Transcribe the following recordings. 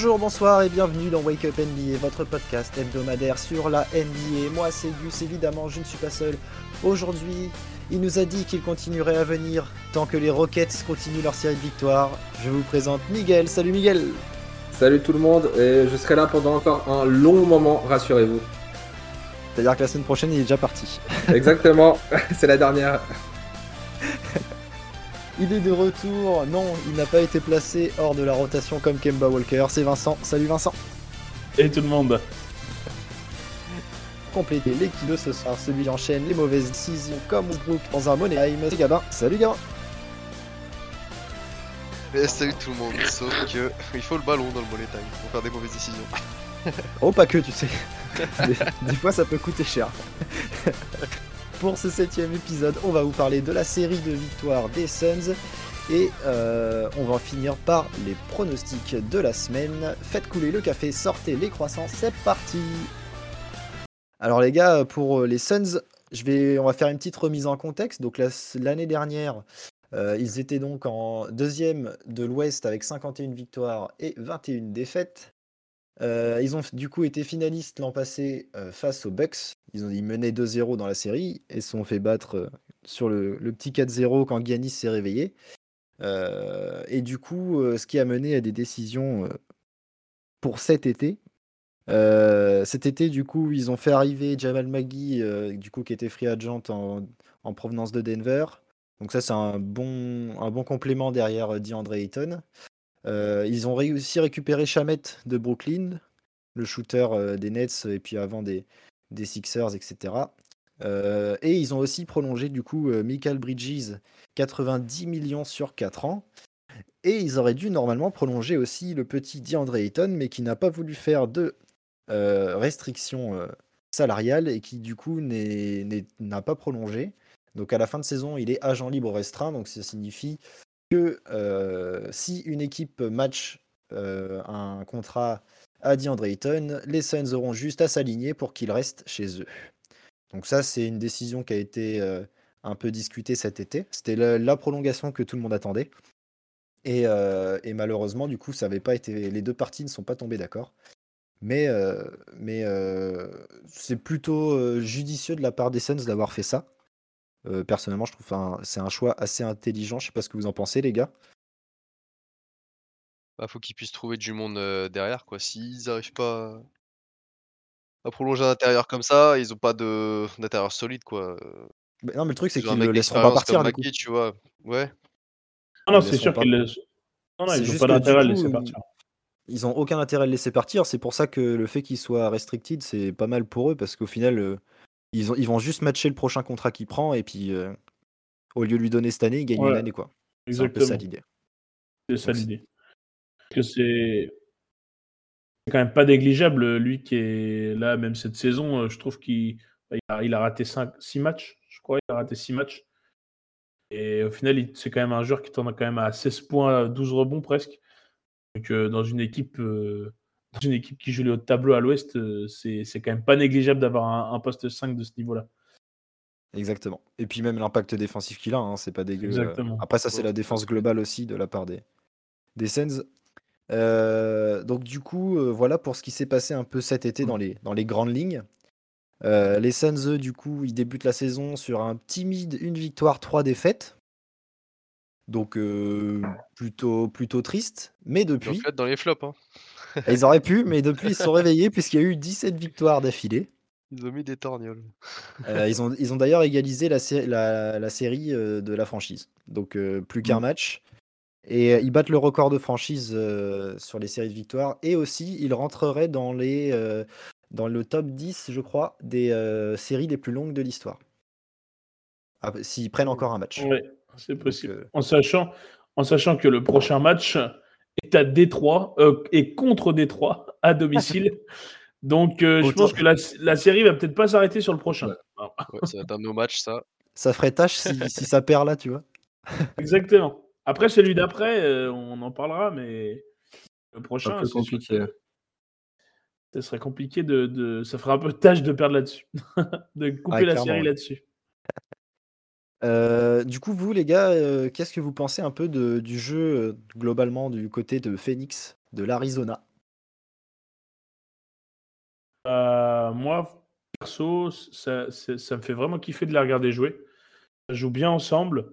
Bonjour, bonsoir et bienvenue dans Wake Up NBA, votre podcast hebdomadaire sur la NBA. Moi c'est Gus, évidemment je ne suis pas seul. Aujourd'hui, il nous a dit qu'il continuerait à venir tant que les Rockets continuent leur série de victoires. Je vous présente Miguel. Salut Miguel Salut tout le monde, et je serai là pendant encore un long moment, rassurez-vous. C'est-à-dire que la semaine prochaine il est déjà parti. Exactement, c'est la dernière. Il est de retour. Non, il n'a pas été placé hors de la rotation comme Kemba Walker. C'est Vincent. Salut Vincent. Et tout le monde. Compléter l'équipe de ce soir, celui enchaîne les mauvaises décisions comme Westbrook dans un Moneyheim. C'est Gabin. Salut Gabin. Et salut tout le monde, sauf que il faut le ballon dans le money time pour faire des mauvaises décisions. Oh, pas que, tu sais. des, des fois, ça peut coûter cher. Pour ce septième épisode, on va vous parler de la série de victoires des Suns. Et euh, on va finir par les pronostics de la semaine. Faites couler le café, sortez les croissants, c'est parti Alors les gars, pour les Suns, je vais, on va faire une petite remise en contexte. Donc la- l'année dernière, euh, ils étaient donc en deuxième de l'Ouest avec 51 victoires et 21 défaites. Euh, ils ont du coup été finalistes l'an passé euh, face aux Bucks. Ils, ont, ils menaient 2-0 dans la série et se sont fait battre euh, sur le, petit 4-0 quand Giannis s'est réveillé. Et du coup, ce qui a mené à des décisions pour cet été. Cet été, du coup, ils ont fait arriver Jamal Magui, du coup, qui était free agent en, en provenance de Denver. Donc ça, c'est un bon, un bon complément derrière DeAndre Ayton. Euh, ils ont réussi à récupérer Chamet de Brooklyn, le shooter euh, des Nets et puis avant des, des Sixers, etc. Euh, et ils ont aussi prolongé du coup Michael Bridges, 90 millions sur 4 ans. Et ils auraient dû normalement prolonger aussi le petit DeAndre Ayton, mais qui n'a pas voulu faire de restrictions euh, salariales et qui du coup n'a pas prolongé. Donc à la fin de saison, il est agent libre restreint, donc ça signifie que euh, si une équipe match euh, un contrat à DeAndre Ayton, les Suns auront juste à s'aligner pour qu'il reste chez eux. Donc ça, c'est une décision qui a été euh, un peu discutée cet été. C'était la, prolongation que tout le monde attendait. Et, malheureusement, du coup, ça pas été. Les deux parties ne sont pas tombées d'accord. Mais, c'est plutôt judicieux de la part des Suns d'avoir fait ça. Euh, personnellement, je trouve que c'est un choix assez intelligent. Je sais pas ce que vous en pensez, les gars. Bah, faut qu'ils puissent trouver du monde euh, derrière quoi. S'ils arrivent pas à prolonger à l'intérieur comme ça, ils ont pas de d'intérieur solide quoi. Bah, non, mais le truc, c'est Ils ont un qu'ils le laisseront pas partir, du coup. Tu vois. Ouais. Non, c'est sûr pas- qu'ils le... Non, ils n'ont pas d'intérêt à le laisser ils- partir. Ils ont aucun intérêt à le laisser partir. C'est pour ça que le fait qu'il soit restricted, c'est pas mal pour eux parce qu'au final, euh, ils, ont- ils vont juste matcher le prochain contrat qu'il prend et puis euh, au lieu de lui donner cette année, il gagne une année quoi. C'est un peu ça l'idée. C'est ça l'idée. Que c'est quand même pas négligeable, lui qui est là, même cette saison, euh, je trouve qu'il il a, il a raté 6 matchs, je crois, il a raté 6 matchs. Et au final, c'est quand même un joueur qui tourne quand même à 16 points, 12 rebonds presque. Donc euh, dans une équipe euh, une équipe qui joue le haut de tableau à l'ouest, euh, c'est c'est quand même pas négligeable d'avoir un, un poste 5 de ce niveau-là. Exactement. Et puis même l'impact défensif qu'il a, hein, c'est pas dégueu. euh. Exactement. Après ça, c'est la défense globale aussi de la part des, des Sens. Euh, donc du coup, euh, voilà pour ce qui s'est passé un peu cet été dans les, dans les grandes lignes. Euh, les Suns, eux, du coup, ils débutent la saison sur un timide une victoire, trois défaites. Donc euh, plutôt, plutôt triste. Mais depuis, dans les flops. Hein. Ils auraient pu, mais depuis ils se sont réveillés puisqu'il y a eu 17 victoires d'affilée. Ils ont mis des torgnoles. Euh, ils ont, ils ont d'ailleurs égalisé la, sé- la- la série euh, de la franchise. Donc euh, plus qu'un Mm. match. Et euh, ils battent le record de franchise euh, sur les séries de victoires. Et aussi, ils rentreraient dans, les, euh, dans le top 10, je crois, des euh, séries les plus longues de l'histoire. Ah, S'ils prennent encore un match. Ouais, c'est possible. euh, En, sachant, en sachant que le prochain match est à Détroit, euh, est contre Détroit, à domicile. Donc, euh, je pense que la, la série va peut-être pas s'arrêter sur le prochain. Ouais. Ouais, ça va être un no match ça. Ça ferait tâche si, si ça perd là, tu vois. Exactement. Après, celui d'après, euh, on en parlera, mais le Un prochain, peu compliqué. ça serait compliqué de, de- Ça fera un peu tâche de perdre là-dessus. de couper Ah, la série là-dessus. Euh, du coup, vous, les gars, euh, qu'est-ce que vous pensez un peu de- du jeu euh, globalement du côté de Phoenix, de l'Arizona? Euh, moi, perso, ça, ça- ça me fait vraiment kiffer de les regarder jouer. Ça joue bien ensemble.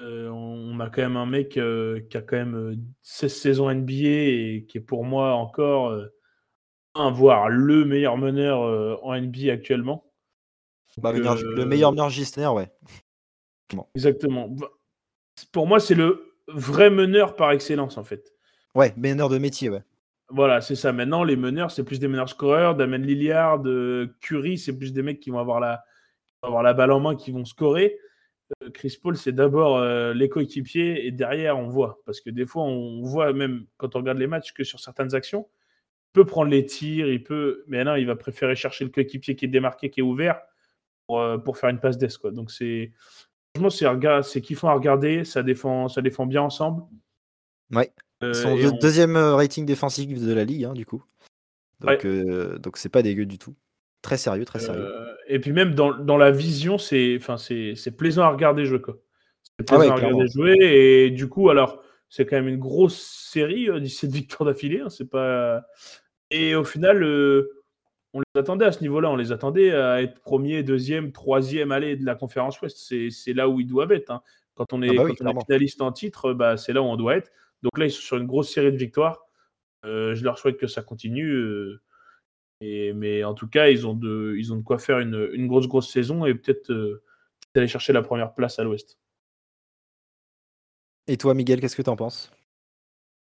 Euh, on on a quand même un mec euh, qui a quand même euh, 16 saisons NBA et qui est pour moi encore euh, un, voire le meilleur meneur euh, en NBA actuellement. Bah, euh, Le meilleur meneur gestionnaire, ouais. Exactement. Pour moi, c'est le vrai meneur par excellence, en fait. Ouais, meneur de métier, ouais. Voilà, c'est ça. Maintenant, les meneurs, c'est plus des meneurs scoreurs. Damien Lillard, euh, Curry, c'est plus des mecs qui vont avoir la, qui vont avoir la balle en main, qui vont scorer. Euh, Chris Paul, c'est d'abord euh, les coéquipiers et derrière, on voit. Parce que des fois, on voit même quand on regarde les matchs que sur certaines actions, il peut prendre les tirs, il peut. Mais non, il va préférer chercher le coéquipier qui est démarqué, qui est ouvert pour, euh, pour faire une passe d'ess. Quoi. Donc, c'est. Franchement, c'est rega- kiffant à regarder. Ça défend, ça défend bien ensemble. Ouais. Euh, Son deux- on- deuxième euh, rating défensif de la ligue, hein, du coup. Donc, Ouais. euh, donc c'est pas dégueu du tout. Très sérieux, très sérieux. Euh, et puis même dans, dans la vision, c'est enfin c'est c'est plaisant à regarder jouer quoi. C'est Ah plaisant ouais, à regarder jouer et du coup alors c'est quand même une grosse série, euh, 17 victoires d'affilée, hein, c'est pas et au final euh, on les attendait à ce niveau-là, on les attendait à être premier, deuxième, troisième allée de la conférence Ouest. C'est là où ils doivent être. hein. Quand on est, Ah bah oui, quand on est clairement. finaliste en titre, bah, c'est là où on doit être. Donc là, ils sont sur une grosse série de victoires. Euh, je leur souhaite que ça continue. euh, et, mais en tout cas, ils ont de, ils ont de quoi faire une, une grosse, grosse saison et peut-être euh, peut-être aller chercher la première place à l'Ouest. Et toi, Miguel, qu'est-ce que t'en penses?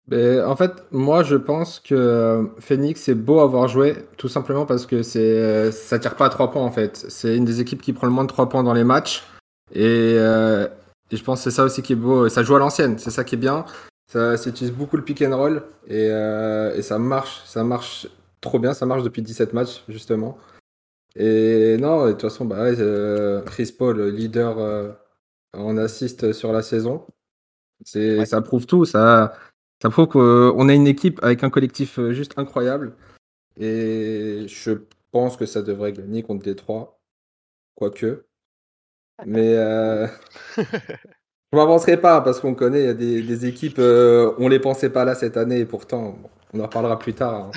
Mais en fait, moi, je pense que euh, Phoenix, c'est beau à avoir joué, tout simplement parce que c'est, euh, ça tire pas à 3 points, en fait. C'est une des équipes qui prend le moins de 3 points dans les matchs. Et, euh, et je pense que c'est ça aussi qui est beau. Ça joue à l'ancienne, c'est ça qui est bien. Ça, ça utilise beaucoup le pick and roll et, euh, et ça marche, ça marche trop bien. Ça marche depuis 17 matchs, justement. Et non, de toute façon, bah, euh, Chris Paul, leader en assist sur la saison. C'est, Ouais. Ça prouve tout. Ça, ça prouve qu'on a une équipe avec un collectif euh, juste incroyable. Et je pense que ça devrait gagner contre Détroit. Quoique. Mais euh, je m'avancerai pas parce qu'on connaît il y a des, des équipes, euh, on les pensait pas là cette année et pourtant, on en reparlera plus tard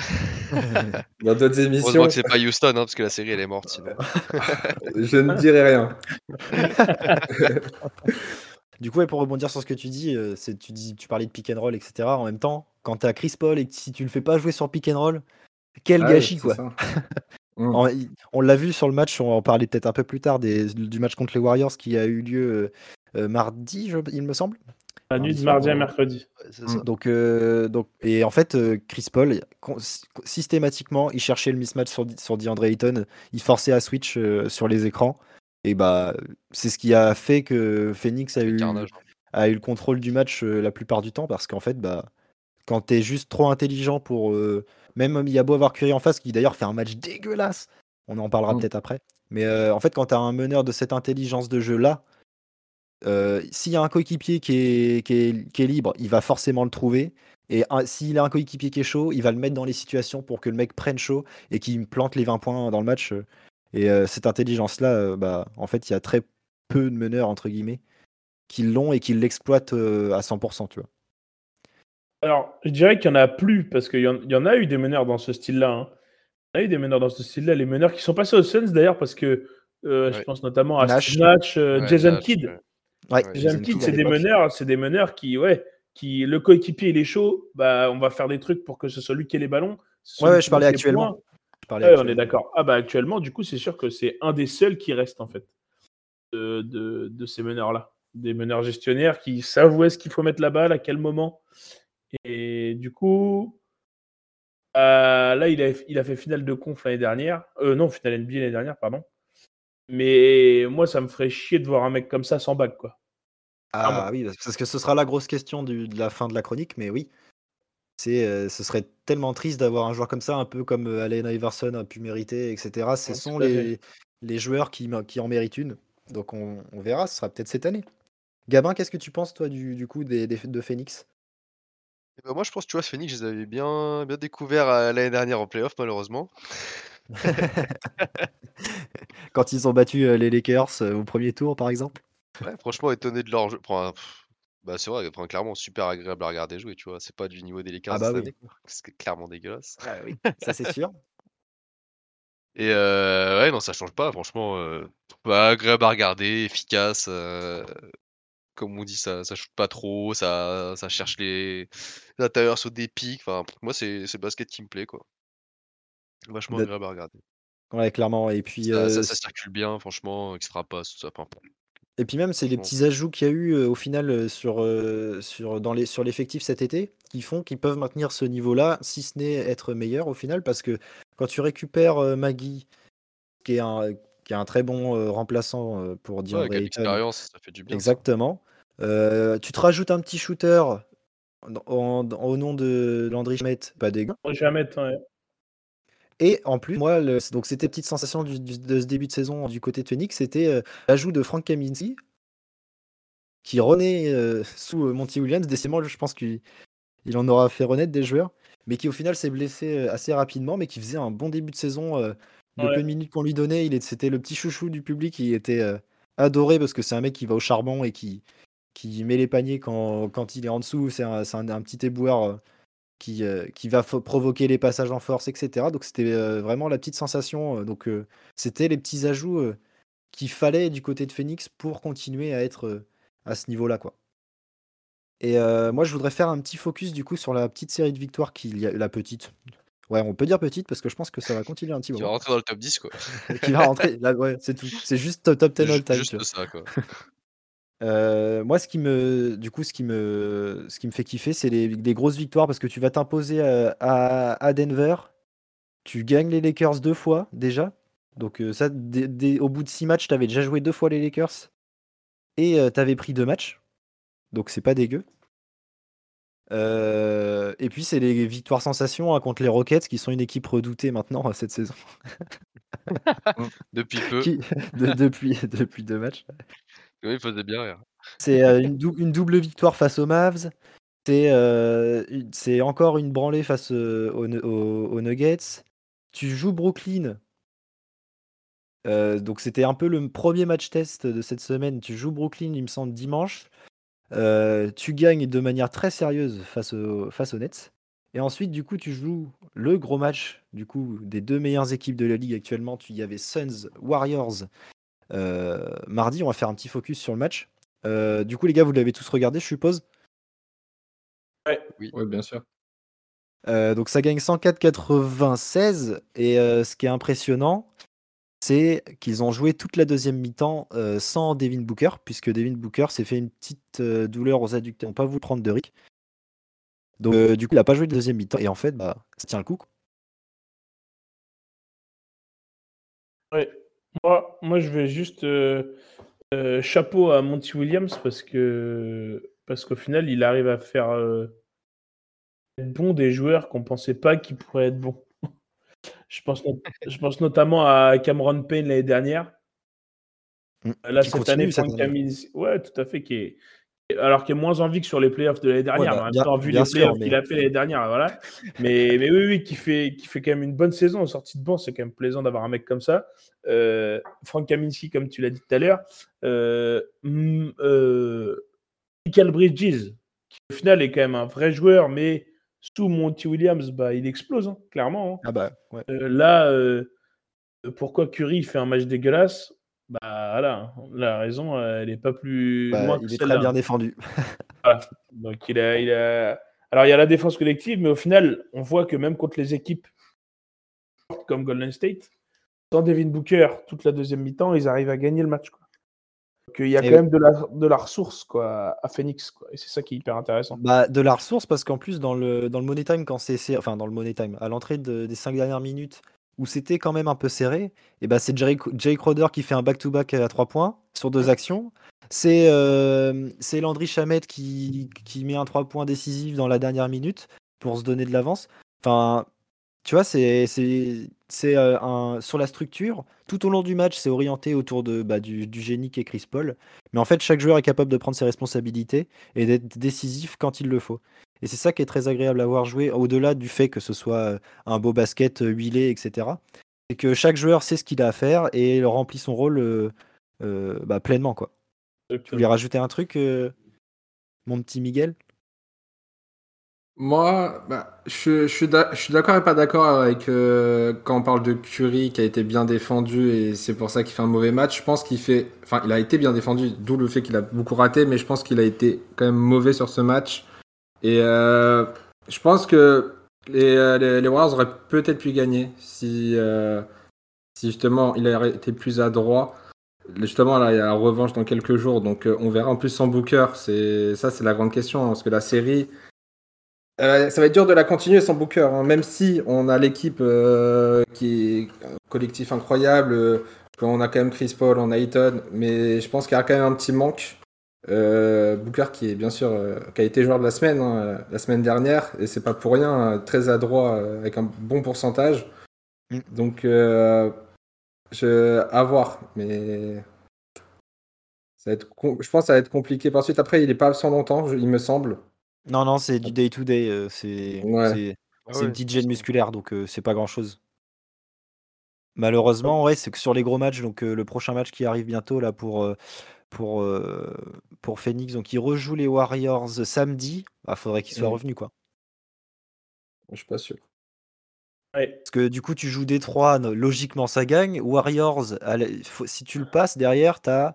hein, dans d'autres émissions. Heureusement que c'est pas Houston, hein, parce que la série elle est morte sinon. Je ne dirai rien. Du coup, ouais, pour rebondir sur ce que tu dis, euh, c'est tu dis, tu parlais de pick and roll, etc. En même temps, quand t'as Chris Paul et que si tu le fais pas jouer sur pick and roll, quel Ouais, gâchis quoi. Mm. Il- on l'a vu sur le match, on en parler peut-être un peu plus tard des- du match contre les Warriors qui a eu lieu euh, euh, mardi, je- il me semble. La nuit de mardi à mercredi. Ouais, c'est ça. Donc, euh, donc, et en fait, euh, Chris Paul, con- systématiquement, il cherchait le mismatch sur, sur DeAndre Ayton, il forçait à switch euh, sur les écrans. Et bah, c'est ce qui a fait que Phoenix a eu, a eu le contrôle du match euh, la plupart du temps, parce qu'en fait, bah, quand t'es juste trop intelligent pour. euh, même il y a beau avoir Curry en face, qui d'ailleurs fait un match dégueulasse, on en parlera Mm. peut-être après. Mais euh, en fait, quand t'as un meneur de cette intelligence de jeu-là, euh, s'il y a un coéquipier qui est, qui, est, qui est libre, il va forcément le trouver. Et s'il a un coéquipier qui est chaud, il va le mettre dans les situations pour que le mec prenne chaud et qu'il plante les 20 points dans le match. Et euh, cette intelligence-là, euh, bah, en fait, il y a très peu de meneurs, entre guillemets, qui l'ont et qui l'exploitent euh, à 100%, tu vois. Alors, je dirais qu'il y en a plus parce qu'il y, y en a eu des meneurs dans ce style-là. hein. Il y en a eu des meneurs dans ce style-là. Les meneurs qui sont passés aux Suns d'ailleurs parce que euh, je pense notamment à Nash. Euh, Ouais, Jason Nash, Kidd. ouais. Ouais, Ouais, Jason Kidd, c'est des meneurs, c'est des meneurs qui, ouais, qui le coéquipier il est chaud, bah on va faire des trucs pour que ce soit lui qui ait les ballons. Ouais, je parlais actuellement. Parlais Ouais, on est d'accord. Ah bah actuellement, du coup, c'est sûr que c'est un des seuls qui reste en fait de, de, de ces meneurs-là, des meneurs gestionnaires qui savent où est-ce qu'il faut mettre la balle, à quel moment. Et du coup, euh, là, il a, il a fait finale de conf l'année dernière. Euh, non, finale NBA l'année dernière, pardon. Mais moi, ça me ferait chier de voir un mec comme ça sans bague, quoi. Ah Ah, oui, parce que ce sera la grosse question du- de la fin de la chronique, mais oui. C'est, euh, ce serait tellement triste d'avoir un joueur comme ça, un peu comme euh, Allen Iverson a pu mériter, etc. Ce Ouais, sont les, les joueurs qui, qui en méritent une. Donc on, on verra, ce sera peut-être cette année. Gabin, qu'est-ce que tu penses, toi, du, du coup, des, des- de Phoenix? Eh ben, moi, je pense, tu vois, Phoenix, je les avais bien, bien découverts euh, l'année dernière en playoff, malheureusement. Quand ils ont battu les Lakers au premier tour, par exemple Ouais, franchement, étonné de leur jeu. Enfin, pff, bah, c'est vrai, enfin, clairement, super agréable à regarder jouer, tu vois. C'est pas du niveau des Lakers Ah bah cette oui. année, quoi. C'est clairement dégueulasse. Ah oui, ça c'est sûr. Et euh, ouais, non, ça change pas, franchement. euh, bah, agréable à regarder, efficace. euh, comme on dit, ça, ça shoot pas trop, ça, ça cherche les, les intérieurs sur des pics. Enfin, moi, c'est c'est le basket qui me plaît, quoi. Vachement agréable à regarder. Ouais, clairement. Et puis, Ça, euh, ça, ça circule bien, franchement, extra passe, tout ça. enfin, Et puis même, c'est les petits ajouts qu'il y a eu euh, au final euh, sur, euh, sur, dans les, sur l'effectif cet été qui font qu'ils peuvent maintenir ce niveau-là, si ce n'est être meilleur au final, parce que quand tu récupères Maggie, qui est un, qui est un très bon remplaçant pour Ouais, avec Ayton, l'expérience, ça fait du bien. exactement, euh, tu te rajoutes un petit shooter en- en- au nom de Landry Schmidt, pas dégueu. Ouais. Et en plus, moi, le- donc c'était petite sensation du- du- de ce début de saison du côté de Phoenix, c'était euh, l'ajout de Frank Kaminsky, qui renaît euh, sous euh, Monty Williams. Décidément, je pense qu'il il en aura fait renaître des joueurs, mais qui au final s'est blessé assez rapidement, mais qui faisait un bon début de saison. euh, Ouais. peu de minutes qu'on lui donnait, c'était le petit chouchou du public, il était adoré parce que c'est un mec qui va au charbon et qui, qui met les paniers quand, quand il est en dessous. C'est un, c'est un- un petit éboueur qui, euh, qui va provoquer les passages en force, etc. Donc c'était euh, vraiment la petite sensation. euh, donc c'était les petits ajouts qu'il fallait du côté de Phoenix pour continuer à être à ce niveau-là, quoi. Et moi, je voudrais faire un petit focus du coup sur la petite série de victoires qu'il y a, la petite. Ouais, on peut dire petite parce que je pense que ça va continuer un petit Qui va moment. rentrer dans le top 10, quoi. Qui va rentrer. Là, ouais, c'est tout. C'est juste top 10 all time. Juste ça, quoi. Euh, moi, ce qui me, du coup, ce qui me, ce qui me fait kiffer, c'est les, les grosses victoires parce que tu vas t'imposer à, à- à Denver. Tu gagnes les Lakers deux fois déjà. Donc euh, ça, dès- dès- au bout de six matchs, tu avais déjà joué deux fois les Lakers et tu avais pris deux matchs. Donc c'est pas dégueu. Euh, et puis c'est les victoires sensations hein, contre les Rockets qui sont une équipe redoutée maintenant euh, cette saison. Depuis peu. Qui- de- depuis, depuis deux matchs. Oui, il faisait bien rire. C'est euh, une, dou- une double victoire face aux Mavs. C'est euh, encore une branlée face euh, aux, Nu- aux- aux Nuggets. Tu joues Brooklyn. Donc c'était un peu le premier match test de cette semaine. Tu joues Brooklyn, il me semble, dimanche. Tu gagnes de manière très sérieuse face aux Nets. Et ensuite, du coup, tu joues le gros match du coup, des deux meilleures équipes de la ligue actuellement. Tu y avait Suns, Warriors. Euh, mardi, on va faire un petit focus sur le match. Euh, du coup, les gars, vous l'avez tous regardé, je suppose? Oui, bien sûr. Euh, donc ça gagne 104-96 et euh, ce qui est impressionnant, c'est qu'ils ont joué toute la deuxième mi-temps euh, sans Devin Booker, puisque Devin Booker s'est fait une petite euh, douleur aux adducteurs, pas voulu prendre de Rick. Donc euh, du coup, il n'a pas joué de deuxième mi-temps et en fait, bah, ça tient le coup. quoi. Ouais. Moi, moi, je vais juste euh, euh, chapeau à Monty Williams parce que parce qu'au final, il arrive à faire euh, être bon des joueurs qu'on pensait pas qu'ils pourraient être bons. je, pense je pense notamment à Cameron Payne l'année dernière. Mm. Là, cette année, Frank. Kaminsky, ouais, tout à fait, qui est alors qu'il est moins en vie que sur les playoffs de l'année dernière, bah, en même bien- temps, vu les sûr, playoffs mais- qu'il a fait l'année dernière, voilà. Mais, mais oui, oui, qui fait, qui fait quand même une bonne saison en sortie de banc, c'est quand même plaisant d'avoir un mec comme ça. Euh, Frank Kaminsky, comme tu l'as dit tout à l'heure, euh, mm, euh, Michael Bridges, qui au final est quand même un vrai joueur, mais sous Monty Williams, bah, il explose, hein, clairement. hein. Ah bah ouais. Euh, là, pourquoi Curry fait un match dégueulasse? Bah voilà, la raison, euh, elle n'est pas plus Bah, loin que il est très bien défendu. Voilà. Donc il a, il a. Alors il y a la défense collective, mais au final, on voit que même contre les équipes comme Golden State, sans Devin Booker, toute la deuxième mi-temps, ils arrivent à gagner le match. Quoi. Donc il y a Et quand oui. même de la, de la ressource quoi, à Phoenix. Quoi. Et c'est ça qui est hyper intéressant. Bah, de la ressource parce qu'en plus dans le dans le money time quand c'est c'est- enfin dans le money time à l'entrée de- des cinq dernières minutes où c'était quand même un peu serré et bah c'est Jay, Jay Crowder qui fait un back to back à trois points sur deux actions. C'est euh, Landry Chamette qui qui met un trois points décisif dans la dernière minute pour se donner de l'avance. Enfin tu vois c'est c'est euh, un sur la structure tout au long du match c'est orienté autour de bah, du, du génie qui est Chris Paul mais en fait chaque joueur est capable de prendre ses responsabilités et d'être décisif quand il le faut. Et c'est ça qui est très agréable à voir jouer, au-delà du fait que ce soit euh, un beau basket euh, huilé, etc. C'est que chaque joueur sait ce qu'il a à faire et remplit son rôle euh, euh, bah, pleinement. Quoi. Tu voulais rajouter un truc, mon petit Miguel? Moi, bah, je, suis d'accord et pas d'accord avec euh, quand on parle de Curry qui a été bien défendu et c'est pour ça qu'il fait un mauvais match. Je pense qu'il fait, enfin, il a été bien défendu, d'où le fait qu'il a beaucoup raté, mais je pense qu'il a été quand même mauvais sur ce match. Et euh, je pense que les, euh, les, les Warriors auraient peut-être pu gagner si, si justement il avait été plus adroit. Justement, là, il y a la revanche dans quelques jours, donc on verra. En plus, sans Booker, c'est ça, c'est la grande question, hein, parce que la série. Euh, ça va être dur de la continuer sans Booker, hein, même si on a l'équipe euh, qui est un collectif incroyable, euh, qu'on a quand même Chris Paul, on a Ayton, mais je pense qu'il y a quand même un petit manque. Euh, Booker qui est bien sûr qui a été joueur de la semaine hein, la semaine dernière et c'est pas pour rien très adroit avec un bon pourcentage Mm. donc je à voir mais ça va être je pense que ça va être compliqué par suite après il est pas absent longtemps il me semble Non, non, c'est du day to day. euh, c'est Ouais. c'est- Ah c'est ouais, une petite gêne musculaire, donc euh, c'est pas grand chose. Malheureusement, ouais, c'est que sur les gros matchs, donc euh, le prochain match qui arrive bientôt là pour, euh, pour, euh, pour Phoenix, donc il rejoue les Warriors samedi. Bah, faudrait qu'il soit Mm. revenu quoi. je suis pas sûr Ouais. Parce que du coup, tu joues Détroit, no- logiquement ça gagne. Warriors, à la- faut- si tu le passes derrière, t'as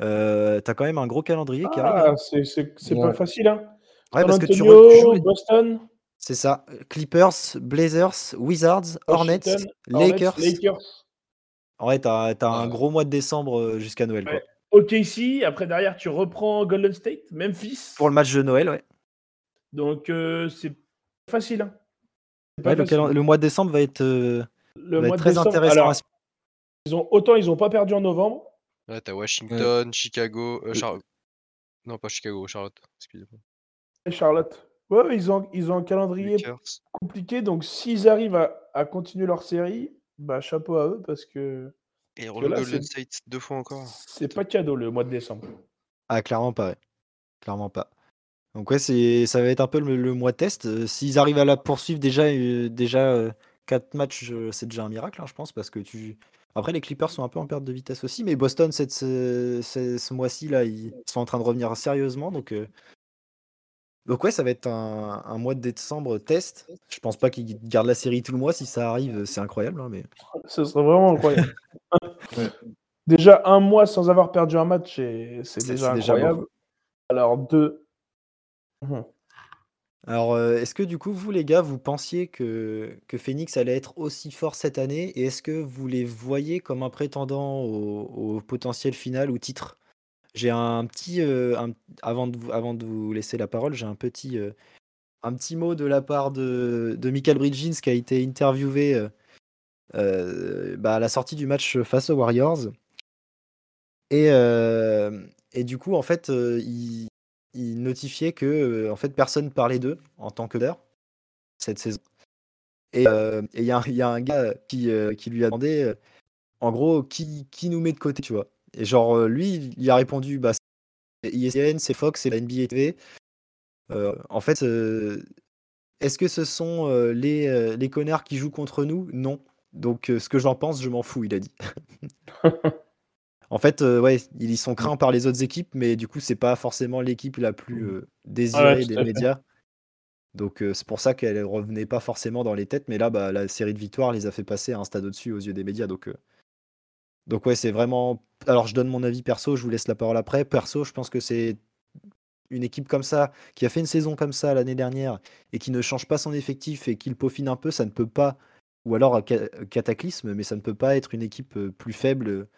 euh, t'as quand même un gros calendrier qui arrive. hein. Ah, c'est c'est- c'est Ouais. pas facile, hein. Ouais, parce que tu, Antonio, re- tu joues les- Boston, C'est ça. Clippers, Blazers, Wizards, Hornets, Lakers. Lakers. En vrai, t'as t'as un gros mois de décembre euh, jusqu'à Noël. Quoi. Ouais. OKC, après derrière tu reprends Golden State, Memphis. Pour le match de Noël, ouais. Donc euh, c'est facile. hein. C'est pas Ouais, le, facile. calen- le mois de décembre va être, euh, Le va mois être de très décembre, intéressant. alors, ils ont, autant ils ont pas perdu en novembre. Ouais, t'as Washington, Chicago, euh, Char- Non, pas Chicago, Charlotte. Excusez-moi. Et Charlotte. Ouais, ils ont, ils ont un calendrier Lakers. compliqué. Donc s'ils arrivent à, à continuer leur série, bah chapeau à eux parce que Et que Rollo là, Golden c'est- State deux fois encore. c'est pas cadeau le mois de décembre. Ah, clairement pas. ouais. Clairement pas. Donc, ouais, c'est, ça va être un peu le, le mois test. Euh, S'ils arrivent à la poursuivre déjà, euh, déjà 4 matchs, euh, c'est déjà un miracle, hein, je pense. Parce que tu. Après, les Clippers sont un peu en perte de vitesse aussi. Mais Boston, cette, ce, ce- ce mois-ci, là, ils sont en train de revenir sérieusement. Donc, euh, donc ouais, ça va être un, un mois de décembre test. Je pense pas qu'ils gardent la série tout le mois. Si ça arrive, c'est incroyable. hein, mais... Ce serait vraiment incroyable. Ouais. Déjà un mois sans avoir perdu un match, c'est déjà c'est déjà beau. incroyable. Alors deux. Mhm. Alors, euh, est-ce que du coup, vous, les gars, vous pensiez que, que Phoenix allait être aussi fort cette année? Et est-ce que vous les voyez comme un prétendant au, au potentiel final ou titre? J'ai un petit, euh, avant de vous, laisser la parole, j'ai un petit, euh, un petit mot de la part de, Michael Bridges qui a été interviewé euh, bah, à la sortie du match face aux Warriors. Et, et du coup, en fait, il, il notifiait que euh, en fait, personne parlait d'eux en tant que leader cette saison. Et il y, a un- y a un gars qui, qui lui a demandé, en gros, qui, qui nous met de côté, tu vois. Et genre, euh, lui, il a répondu, bah, c'est ESPN, c'est Fox, c'est la NBA TV. Euh, en fait, euh, est-ce que ce sont euh, les, les connards qui jouent contre nous? Non. Donc, ce que j'en pense, je m'en fous, il a dit. En fait, ouais, ils sont craints par les autres équipes, mais du coup, c'est pas forcément l'équipe la plus euh, désirée tout des médias. Donc, c'est pour ça qu'elle revenait pas forcément dans les têtes. Mais là, bah, la série de victoires les a fait passer à un stade au-dessus aux yeux des médias. Donc, donc ouais, c'est vraiment. Alors, je donne mon avis perso, je vous laisse la parole après. Perso, je pense que c'est une équipe comme ça, qui a fait une saison comme ça l'année dernière et qui ne change pas son effectif et qui le peaufine un peu, ça ne peut pas. Ou alors cataclysme, mais ça ne peut pas être une équipe euh, plus faible.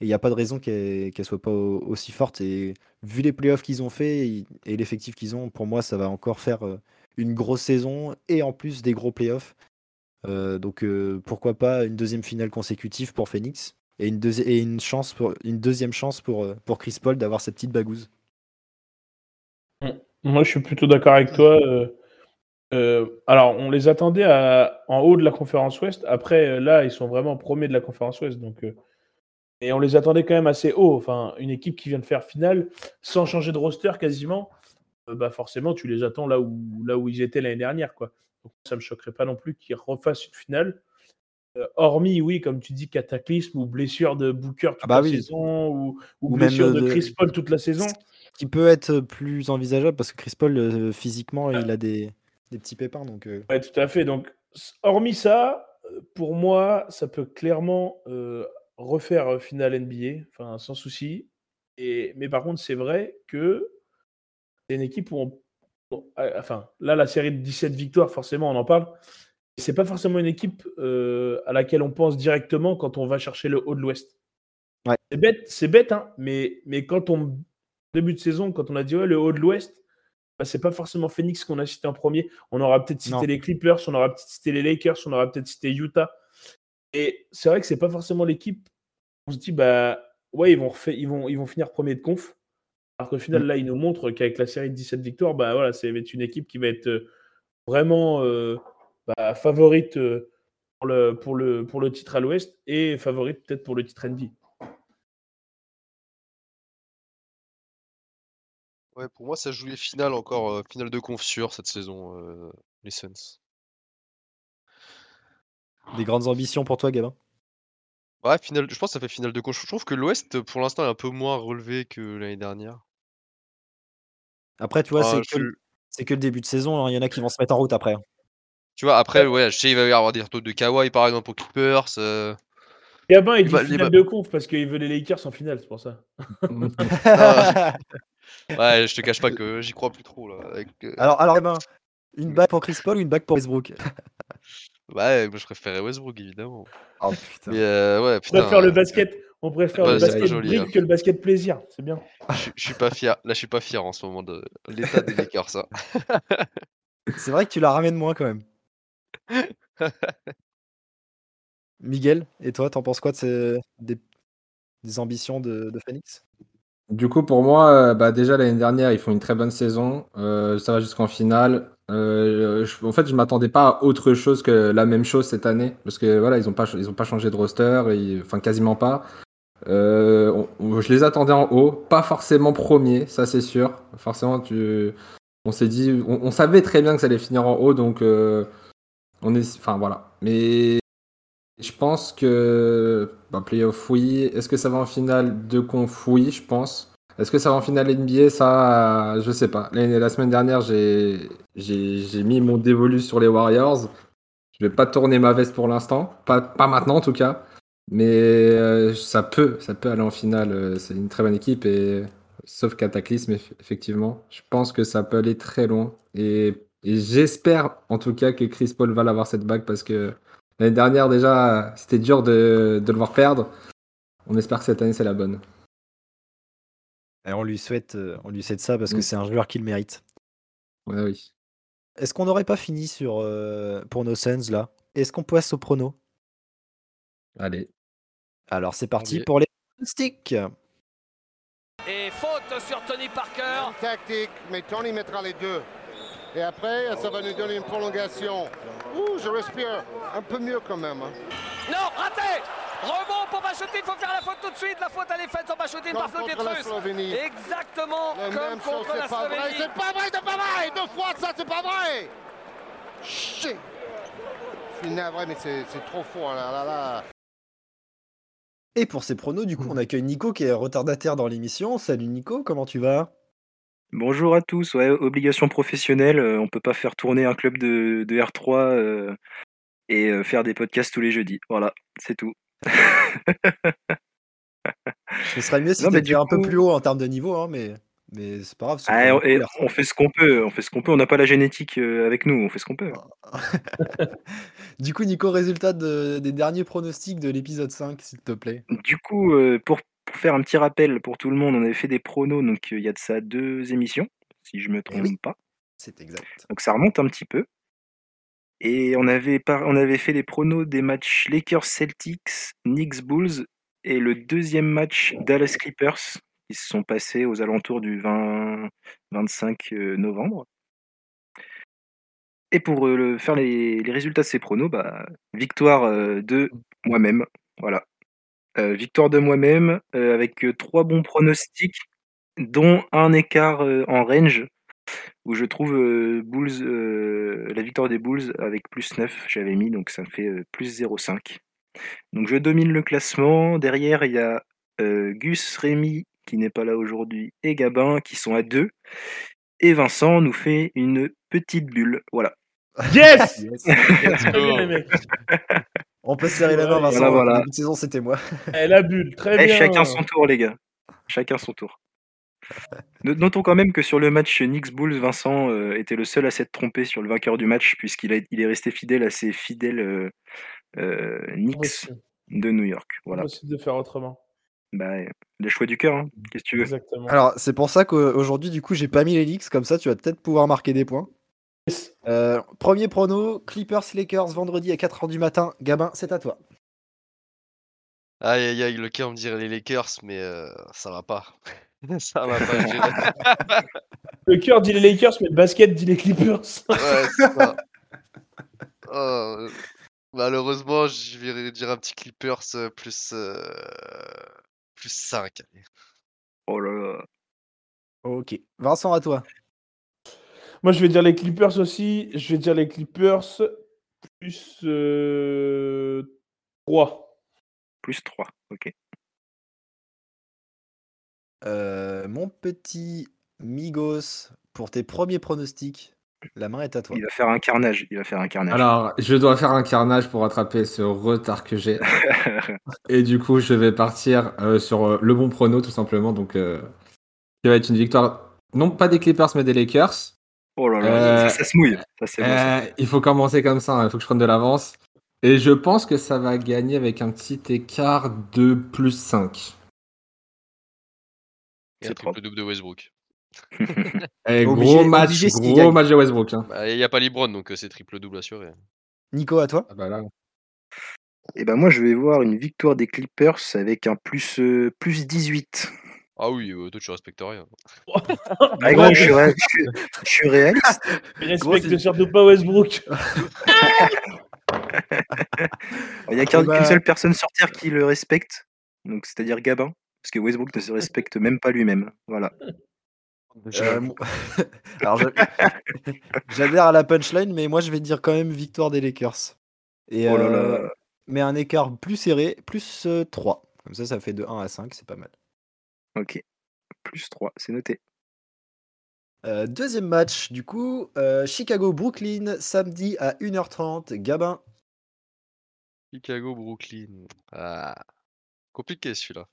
et il n'y a pas de raison qu'elle qu'elle soit pas au- aussi forte. Et vu les playoffs qu'ils ont fait et, l'effectif qu'ils ont, pour moi, ça va encore faire euh, une grosse saison et en plus des gros playoffs. Euh, donc pourquoi pas une deuxième finale consécutive pour Phoenix et une, chance pour, une deuxième chance pour, euh, pour Chris Paul d'avoir cette petite bagouze. Moi, je suis plutôt d'accord avec toi. euh, euh, alors, on les attendait en haut de la conférence Ouest. Après, là, ils sont vraiment premiers de la conférence Ouest. Donc, et on les attendait quand même assez haut. Enfin, une équipe qui vient de faire finale sans changer de roster quasiment, bah forcément, tu les attends là où, là où ils étaient l'année dernière. Quoi. Donc, ça me choquerait pas non plus qu'ils refassent une finale. Euh, hormis, oui, comme tu dis, cataclysme ou blessure de Booker toute Ah bah la oui. saison ou, ou Ou même, blessure euh, de de- Chris Paul toute la saison. Ce qui peut être plus envisageable parce que Chris Paul, euh, physiquement, il a des, des petits pépins. Donc, euh. Ouais, tout à fait. Donc, hormis ça, euh, pour moi, ça peut clairement euh, refaire finale NBA, enfin, sans souci. Et, mais par contre, c'est vrai que c'est une équipe où on. Enfin, là, la série de 17 victoires, forcément, on en parle. C'est pas forcément une équipe à laquelle on pense directement quand on va chercher le haut de l'Ouest. C'est bête, c'est bête hein, mais, mais quand on. Début de saison, quand on a dit ouais, le haut de l'Ouest, bah, c'est pas forcément Phoenix qu'on a cité en premier. On aura peut-être cité les Clippers, on aura peut-être cité les Lakers, on aura peut-être cité Utah. Et c'est vrai que c'est pas forcément l'équipe. On se dit, bah ouais, ils vont, ils vont, ils vont finir premier de conf. Alors qu'au final, mm. là, ils nous montrent qu'avec la série de 17 victoires, bah voilà, c'est une équipe qui va être euh, vraiment euh, bah, favorite euh, pour, le, pour, le, pour le titre à l'Ouest et favorite peut-être pour le titre NBA. Ouais, pour moi, ça joue les finales encore, euh, finale de conf sur cette saison, euh, les Suns. Des grandes ambitions pour toi, Gabin? Ouais, finale, je pense que ça fait finale de conf. Je trouve que l'Ouest, pour l'instant, est un peu moins relevé que l'année dernière. Après, tu vois, c'est que, le début de saison. Hein. Il y en a qui vont se mettre en route après. Hein. Tu vois, après, ouais, je sais, il va y avoir des retours de Kawhi, par exemple, aux Clippers. euh, Gabin, il dit finale de conf parce qu'il veut les Lakers en finale, c'est pour ça. Ouais, je te cache pas que j'y crois plus trop là. Euh alors, alors, ben, une bague pour Chris Paul ou une bague pour Westbrook? Ouais, moi je préférais Westbrook évidemment. Oh putain. Mais euh, ouais, putain, on préfère le basket, on préfère le basket joli, hein. que le basket plaisir, c'est bien. Je, suis pas fier, là je suis pas fier en ce moment de l'état des Lakers ça. c'est vrai que tu la ramènes moins quand même. Miguel, et toi, t'en penses quoi de ces, des, ambitions de, de Phoenix? Du coup, pour moi, euh, bah, déjà l'année dernière, ils font une très bonne saison. Euh, ça va jusqu'en finale. Euh, en fait, je m'attendais pas à autre chose que la même chose cette année, parce que voilà, ils ont pas, ils ont pas changé de roster, enfin quasiment pas. je les attendais en haut, pas forcément premier, ça c'est sûr. Forcément, tu, on s'est dit, on, savait très bien que ça allait finir en haut, donc on est, enfin voilà. Mais je pense que bah, playoff, oui. Est-ce que ça va en finale de conf? Oui, je pense. Est-ce que ça va en finale NBA Ça, je sais pas. La, semaine dernière, j'ai mis mon dévolu sur les Warriors. Je vais pas tourner ma veste pour l'instant. Pas, pas maintenant, en tout cas. Mais euh, ça peut, ça peut aller en finale. C'est une très bonne équipe et sauf Cataclysme, effectivement. Je pense que ça peut aller très loin. Et, et j'espère en tout cas que Chris Paul va l'avoir cette bague parce que L'année dernière, déjà, c'était dur de, le voir perdre. On espère que cette année, c'est la bonne. Et on lui souhaite, euh, on lui souhaite ça parce que mm. c'est un joueur qui le mérite. Ouais, oui. Est-ce qu'on n'aurait pas fini sur euh, pour nos Suns là? Est-ce qu'on passe au prono Allez. Alors c'est parti pour les sticks. Et faute sur Tony Parker. Tactique, mais Tony mettra les deux. Et après, ça va nous donner une prolongation. Ouh, je respire un peu mieux quand même. Hein. Non, raté Rebond pour Bachotin, il faut faire la faute tout de suite. La faute, elle est faite sur Bachotin par Flo Exactement comme contre la Slovénie. C'est pas vrai, c'est pas vrai Deux fois ça, c'est pas vrai Shit Je suis navré, mais c'est trop fort là, là, là. Et pour ces pronos, du coup, on accueille Nico qui est retardataire dans l'émission. Salut Nico, comment tu vas? Bonjour à tous, ouais, obligation professionnelle, euh, on peut pas faire tourner un club de, de R3 euh, et euh, faire des podcasts tous les jeudis. Voilà, c'est tout. Ce serait mieux si tu un peu plus haut en termes de niveau, hein, mais, mais c'est pas grave. Ah, on, fait ce qu'on peut, on fait ce qu'on peut, on n'a pas la génétique avec nous, on fait ce qu'on peut. du coup, Nico, résultat des derniers pronostics de l'épisode 5, s'il te plaît. Du coup, pour pour faire un petit rappel pour tout le monde, on avait fait des pronos, donc il y a de ça deux émissions, si je me trompe pas. C'est exact. Donc ça remonte un petit peu. Et on avait, on avait fait les pronos des matchs Lakers Celtics, Knicks Bulls et le deuxième match Dallas Clippers qui se sont passés aux alentours du 20 25 euh, novembre. Et pour euh, faire les, résultats de ces pronos, bah, victoire euh, de moi-même. Voilà. Euh, victoire de moi-même, euh, avec euh, trois bons pronostics, dont un écart en range, où je trouve Bulls, la victoire des Bulls avec plus 9, j'avais mis, donc ça me fait plus 0,5. Donc je domine le classement. Derrière, il y a Gus, Rémi, qui n'est pas là aujourd'hui, et Gabin, qui sont à 2. Et Vincent nous fait une petite bulle. Voilà. Yes Yes. Très bien, les mecs. On peut se serrer la main, Vincent. voilà. Début de saison, c'était moi. Eh, la bulle, très Eh, bien. chacun son tour, les gars. Chacun son tour. No- Notons quand même que sur le match Knicks Bulls, Vincent euh, était le seul à s'être trompé sur le vainqueur du match, puisqu'il a- il est resté fidèle à ses fidèles euh, euh, Knicks de New York. Voilà. Impossible de faire autrement. Bah, les choix du cœur, hein. qu'est-ce que tu veux? Exactement. Alors, c'est pour ça qu'aujourd'hui, du coup, j'ai pas mis les Knicks. Comme ça, tu vas peut-être pouvoir marquer des points. Euh, premier prono Clippers Lakers vendredi à 4h du matin. Gabin, c'est à toi. Aïe aïe aïe, le cœur me dirait les Lakers, mais euh, ça va pas. ça va pas. Le cœur dit les Lakers, mais le basket dit les Clippers. Ouais, c'est ça. Oh, euh, malheureusement, je vais dire un petit Clippers euh, plus, euh, plus 5. Oh là là. Ok. Vincent, à toi. Moi, je vais dire les Clippers aussi. Je vais dire les Clippers plus euh, 3. Plus 3, ok. Euh, mon petit Migos, pour tes premiers pronostics, la main est à toi. Il va faire un carnage. Il va faire un carnage. Alors, je dois faire un carnage pour rattraper ce retard que j'ai. Et du coup, je vais partir euh, sur euh, le bon prono, tout simplement. Donc, euh, qui va être une victoire, non pas des Clippers, mais des Lakers. Oh là là, Euh, ça, ça se mouille. Ça. Euh, il faut commencer comme ça, hein, il faut que je prenne de l'avance. Et je pense que ça va gagner avec un petit écart de plus 5. Et C'est un triple double de Westbrook. Et Obligé- gros match, obligé gros gagne. match de Westbrook. hein. Bah, Il n'y a pas LeBron, donc euh, c'est triple double assuré. Nico, à toi. Ah bah là. Et ben moi, je vais voir une victoire des Clippers avec un plus, euh, plus 18. Ah oui, euh, toi tu respectes rien. Ah, gros, je, suis ré- je suis- je suis réaliste. Il Gros, respecte surtout pas Westbrook. Il n'y a qu'un- Eh bah- qu'une seule personne sur Terre qui le respecte, donc c'est-à-dire Gabin, parce que Westbrook ne se respecte même pas lui-même. Voilà. Euh, mon- Alors, j'a- j'adhère à la punchline, mais moi, je vais dire quand même victoire des Lakers. Et, Oh là euh, mais un écart plus serré, plus 3. Comme ça, ça fait de 1 à 5, c'est pas mal. Ok. Plus 3, c'est noté. Euh, deuxième match, du coup, euh, Chicago-Brooklyn, samedi à 1h30. Gabin, Chicago, Brooklyn. Ah, compliqué celui-là.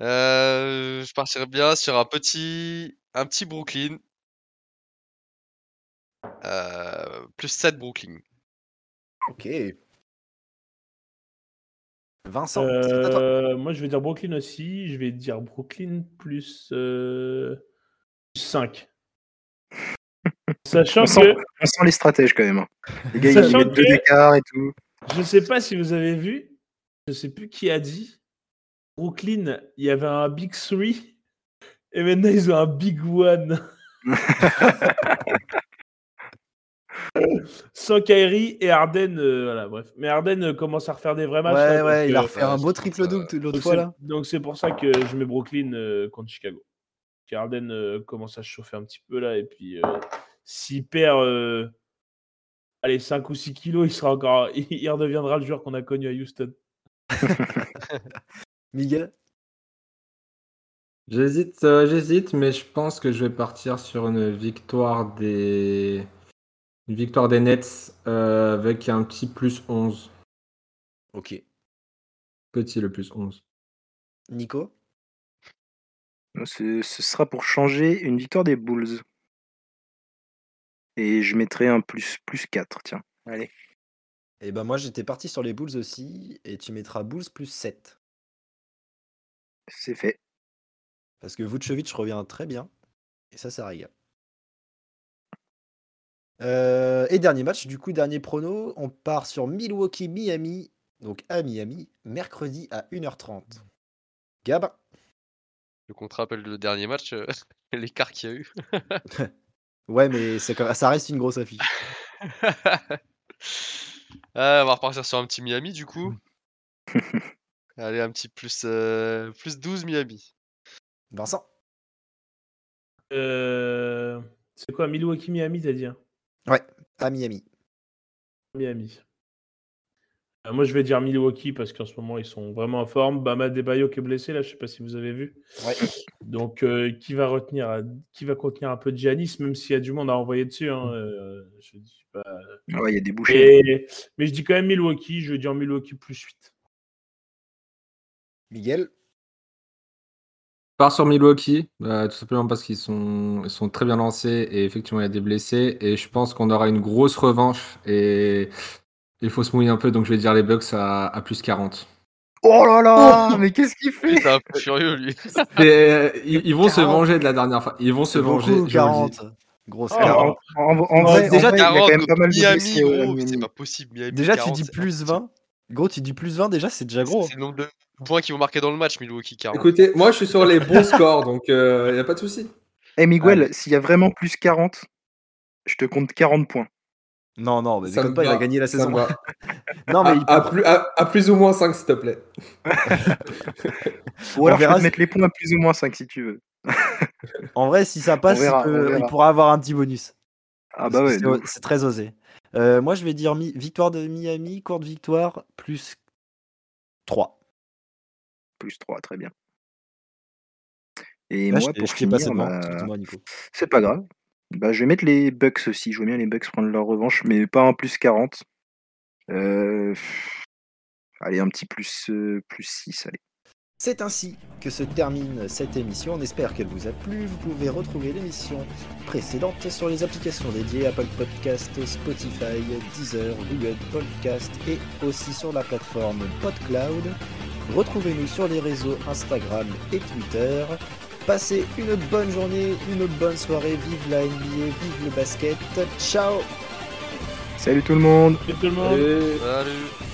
Euh, je partirais bien sur un petit, un petit Brooklyn. Euh, plus 7 Brooklyn. ok. Vincent, c'est à toi. Euh, moi, je vais dire Brooklyn aussi. Je vais dire Brooklyn plus, euh, plus 5. Sachant On sent, que, on sent les stratèges quand même. hein. Les gars, ils mettent deux que- d'écart et tout. je sais pas si vous avez vu, je sais plus qui a dit, Brooklyn, il y avait un Big 3 et maintenant ils ont un Big One. Sans Kyrie et Harden, euh, voilà, bref. Mais Harden euh, commence à refaire des vrais matchs. Ouais, là, ouais, donc, il a euh, refait un ouais, beau c'est triple-double l'autre donc fois, là. Donc c'est pour ça que je mets Brooklyn euh, contre Chicago. Car Harden euh, commence à se chauffer un petit peu là. Et puis euh, s'il perd euh, allez, 5 ou 6 kilos, il, sera encore, il redeviendra le joueur qu'on a connu à Houston. Miguel? J'hésite, euh, j'hésite, mais je pense que je vais partir sur une victoire des, une victoire des Nets euh, avec un petit plus 11. Ok. Petit le plus 11. Nico? Ce, ce sera pour changer une victoire des Bulls. Et je mettrai un plus, plus 4, tiens. Allez. Et ben moi, j'étais parti sur les Bulls aussi, et tu mettras Bulls plus 7. C'est fait. Parce que Vucevic revient très bien. Et ça, ça régale. Euh, et dernier match, du coup, dernier prono. On part sur Milwaukee-Miami. Donc à Miami, mercredi à 1h30. Gab Le qu'on te rappelle le dernier match, euh, l'écart qu'il y a eu. Ouais, mais c'est quand- ça reste une grosse affiche. Ah, on va repartir sur un petit Miami du coup. Allez, un petit plus, euh, plus 12 Miami. Vincent Euh, c'est quoi Milwaukee Miami, t'as dit hein? Ouais, à Miami. Miami. Euh, moi, je vais dire Milwaukee parce qu'en ce moment, ils sont vraiment en forme. Bama Debayo qui est blessé, là, je sais pas si vous avez vu. Ouais. Donc, euh, qui va retenir, qui va contenir un peu de Giannis, même s'il y a du monde à envoyer dessus. hein, euh, je dis pas... Ah ouais, il y a des bouchées. Et- Mais je dis quand même Milwaukee. Je vais dire Milwaukee plus 8. Miguel? Part sur Milwaukee, euh, tout simplement parce qu'ils sont, ils sont très bien lancés et effectivement il y a des blessés et je pense qu'on aura une grosse revanche et il faut se mouiller un peu donc je vais dire les Bucks à, à plus 40. Oh là là, mais qu'est-ce qu'il fait? C'est un peu furieux, lui. Et, euh, ils, ils vont se 40. venger de la dernière fois. Ils vont se venger. beaucoup, je vous le dis. 40. Grosse Oh. 40. En, en- en vrai, déjà, en vrai, il y a quand même pas mal de Miami, c'est pas possible. Miami, Déjà, tu 40, dis c'est plus impossible. 20 Gros, tu dis plus 20 déjà, c'est déjà gros. C'est le nombre de points qu'ils vont marquer dans le match, Milwaukee 40. Écoutez, moi je suis sur les bons scores donc il n'y a pas de souci. Eh Miguel, s'il y a vraiment plus 40, je te compte 40 points. Non, non, mais Ça déconne pas, il va, a gagné la ça saison. Non, mais à, il à peut- plus, à- à plus ou moins 5 s'il te plaît. Ou alors je verra peux te si- mettre les points à plus ou moins 5 si tu veux. en vrai, si ça passe, verra, il, peut- on verra. il pourra avoir un petit bonus. Ah bah ouais, c'est très osé. Euh, moi, je vais dire victoire de Miami, courte victoire, plus 3. plus 3, très bien. Et Là, moi, je pour je finir, bah, c'est pas grave. Bah, je vais mettre les Bucks aussi. Je vois bien les Bucks prendre leur revanche, mais pas un plus 40. Euh, Allez, un petit plus, euh, plus 6, allez. C'est ainsi que se termine cette émission. On espère qu'elle vous a plu. Vous pouvez retrouver l'émission précédente sur les applications dédiées Apple Podcast, Spotify, Deezer, Google Podcast et aussi sur la plateforme PodCloud. Retrouvez-nous sur les réseaux Instagram et Twitter. Passez une bonne journée, une bonne soirée. Vive la NBA, vive le basket. Ciao Salut tout le monde Et tout le monde. Salut.